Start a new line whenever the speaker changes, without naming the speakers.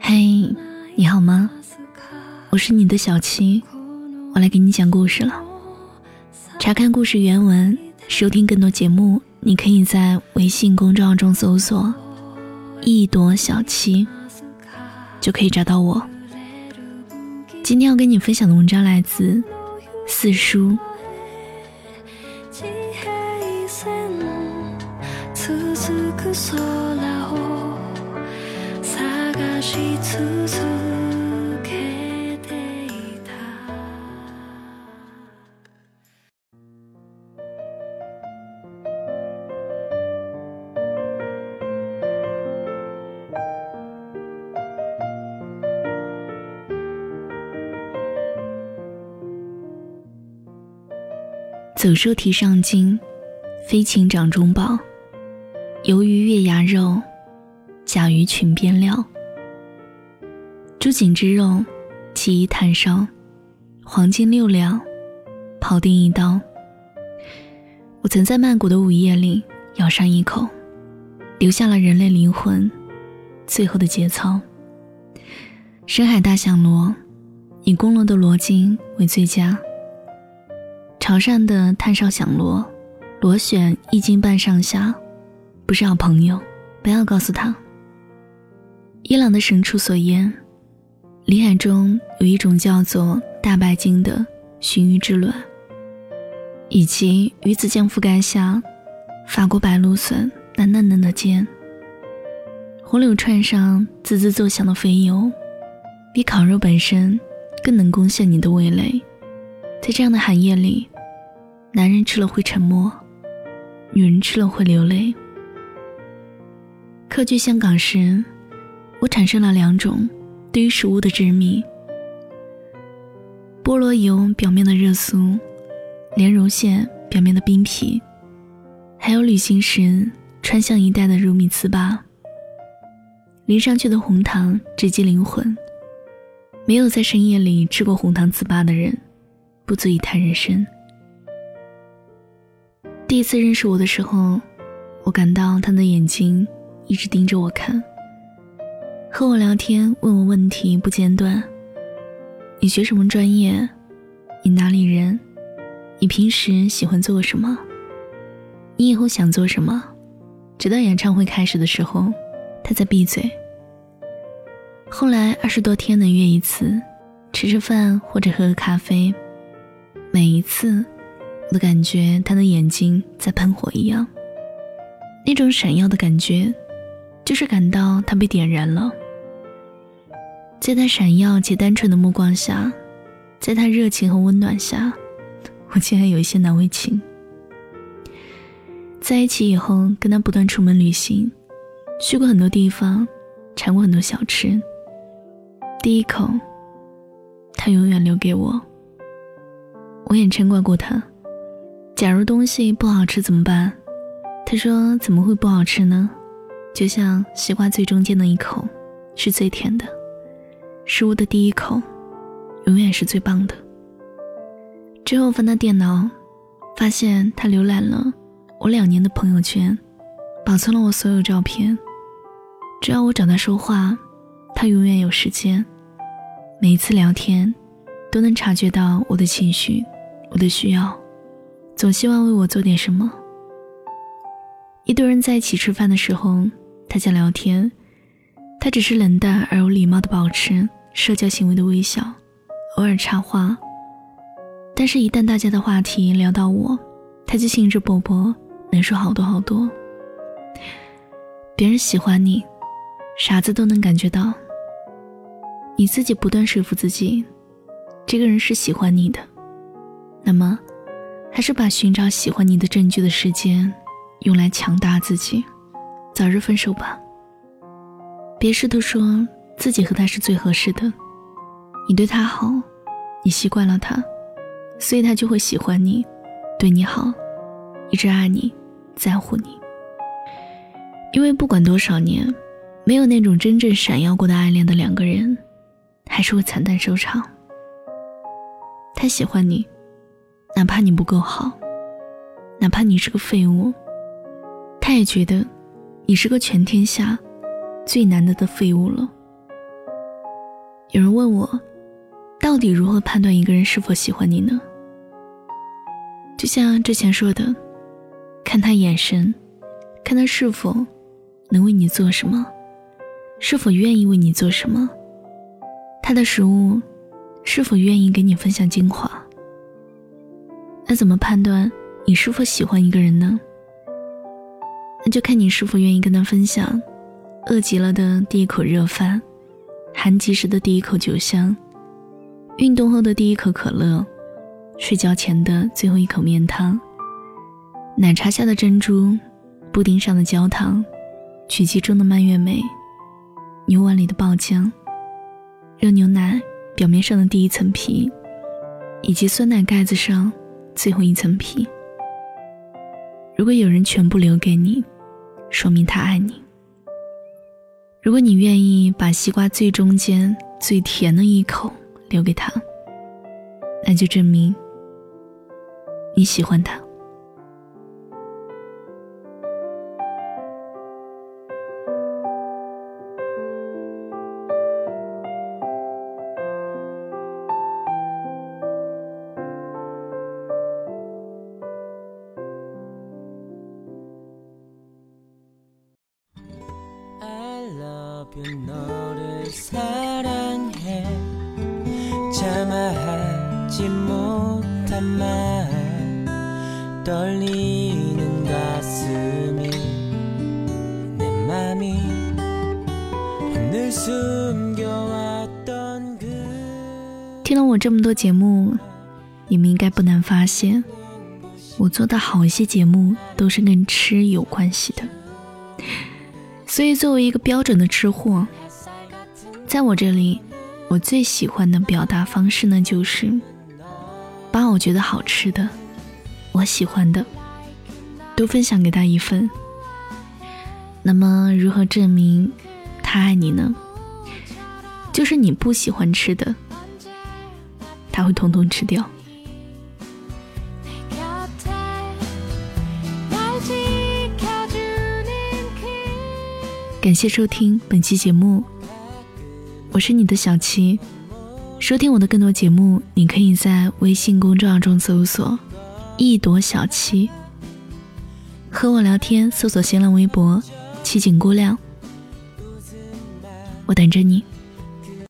嘿，你好吗？我是你的小七，我来给你讲故事了。查看故事原文，收听更多节目，你可以在微信公众号中搜索“一朵小七”，就可以找到我。今天要跟你分享的文章来自四叔。走兽蹄上筋，飞禽掌中宝。鱿鱼月牙肉，甲鱼裙边料。猪颈之肉，其一炭烧，黄金六两，庖丁一刀。我曾在曼谷的午夜里咬上一口，留下了人类灵魂最后的节操。深海大响螺，以公螺的螺筋为最佳。潮汕的炭烧响螺，螺选一斤半上下，不是好朋友，不要告诉他。伊朗的神厨所言，里海中有一种叫做大白鲸的鲟鱼之卵，以及鱼子酱覆盖下法国白芦笋那嫩嫩的尖，红柳串上滋滋作响的肥油，比烤肉本身更能攻陷你的味蕾。在这样的寒夜里。男人吃了会沉默，女人吃了会流泪。客居香港时，我产生了两种对于食物的执迷：菠萝油表面的热酥，莲蓉馅表面的冰皮，还有旅行时川湘一带的乳米糍粑。淋上去的红糖直击灵魂。没有在深夜里吃过红糖糍粑的人，不足以谈人生。第一次认识我的时候，我感到他的眼睛一直盯着我看，和我聊天，问我问题不间断。你学什么专业？你哪里人？你平时喜欢做什么？你以后想做什么？直到演唱会开始的时候，他在闭嘴。后来二十多天能约一次，吃吃饭或者喝个咖啡，每一次。我的感觉，他的眼睛在喷火一样。那种闪耀的感觉，就是感到他被点燃了。在他闪耀且单纯的目光下，在他热情和温暖下，我竟然有一些难为情。在一起以后，跟他不断出门旅行，去过很多地方，尝过很多小吃。第一口，他永远留给我。我也嗔怪过他。假如东西不好吃怎么办？他说：“怎么会不好吃呢？就像西瓜最中间的一口是最甜的，食物的第一口永远是最棒的。”之后翻他电脑，发现他浏览了我两年的朋友圈，保存了我所有照片。只要我找他说话，他永远有时间。每一次聊天，都能察觉到我的情绪，我的需要。总希望为我做点什么。一堆人在一起吃饭的时候，他在聊天，他只是冷淡而有礼貌的保持社交行为的微笑，偶尔插话。但是，一旦大家的话题聊到我，他就兴致勃勃，能说好多好多。别人喜欢你，傻子都能感觉到。你自己不断说服自己，这个人是喜欢你的，那么。还是把寻找喜欢你的证据的时间，用来强大自己，早日分手吧。别试图说自己和他是最合适的，你对他好，你习惯了他，所以他就会喜欢你，对你好，一直爱你，在乎你。因为不管多少年，没有那种真正闪耀过的爱恋的两个人，还是会惨淡收场。他喜欢你，哪怕你不够好，哪怕你是个废物，他也觉得你是个全天下最难得的废物了。有人问我，到底如何判断一个人是否喜欢你呢？就像之前说的，看他眼神，看他是否能为你做什么，是否愿意为你做什么，他的食物是否愿意给你分享精华。那怎么判断你是否喜欢一个人呢？那就看你是否愿意跟他分享，饿极了的第一口热饭。寒极时的第一口酒香，运动后的第一口可乐，睡觉前的最后一口面汤，奶茶下的珍珠，布丁上的焦糖，曲奇中的蔓越莓，牛碗里的爆浆，热牛奶表面上的第一层皮，以及酸奶盖子上最后一层皮。如果有人全部留给你，说明他爱你。如果你愿意把西瓜最中间最甜的一口留给他，那就证明你喜欢他。听了我这么多节目，你们应该不难发现，我做的好一些节目都是跟吃有关系的。所以，作为一个标准的吃货，在我这里，我最喜欢的表达方式呢，就是把我觉得好吃的、我喜欢的，都分享给他一份。那么，如何证明他爱你呢？就是你不喜欢吃的，他会统统吃掉。感谢收听本期节目，我是你的小七。收听我的更多节目，你可以在微信公众号中搜索“一朵小七”，和我聊天，搜索新浪微博“七景姑娘”，我等着你。